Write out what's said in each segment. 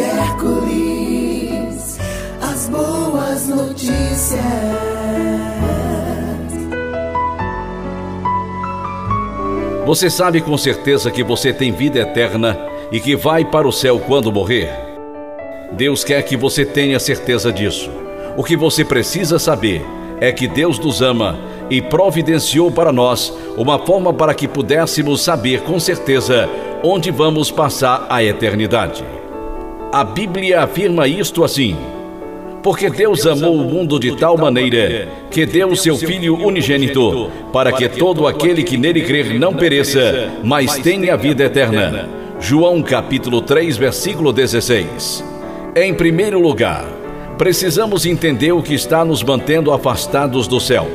Hércules, as boas notícias. Você sabe com certeza que você tem vida eterna e que vai para o céu quando morrer? Deus quer que você tenha certeza disso. O que você precisa saber é que Deus nos ama e providenciou para nós uma forma para que pudéssemos saber com certeza onde vamos passar a eternidade. A Bíblia afirma isto assim: Porque Deus amou o mundo de tal maneira que deu o seu Filho unigênito, para que todo aquele que nele crer não pereça, mas tenha a vida eterna. João capítulo 3, versículo 16. Em primeiro lugar, precisamos entender o que está nos mantendo afastados do céu.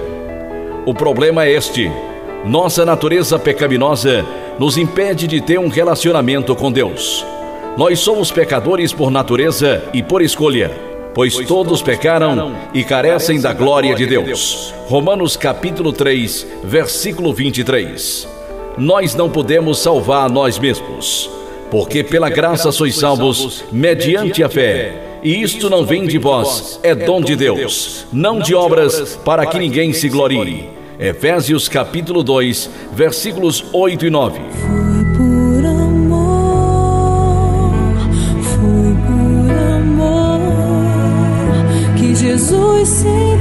O problema é este: nossa natureza pecaminosa nos impede de ter um relacionamento com Deus. Nós somos pecadores por natureza e por escolha, pois todos pecaram e carecem da glória de Deus. Romanos capítulo 3, versículo 23. Nós não podemos salvar a nós mesmos, porque pela graça sois salvos mediante a fé. E isto não vem de vós, é dom de Deus, não de obras, para que ninguém se glorie. Efésios capítulo 2, versículos 8 e 9. Jesus se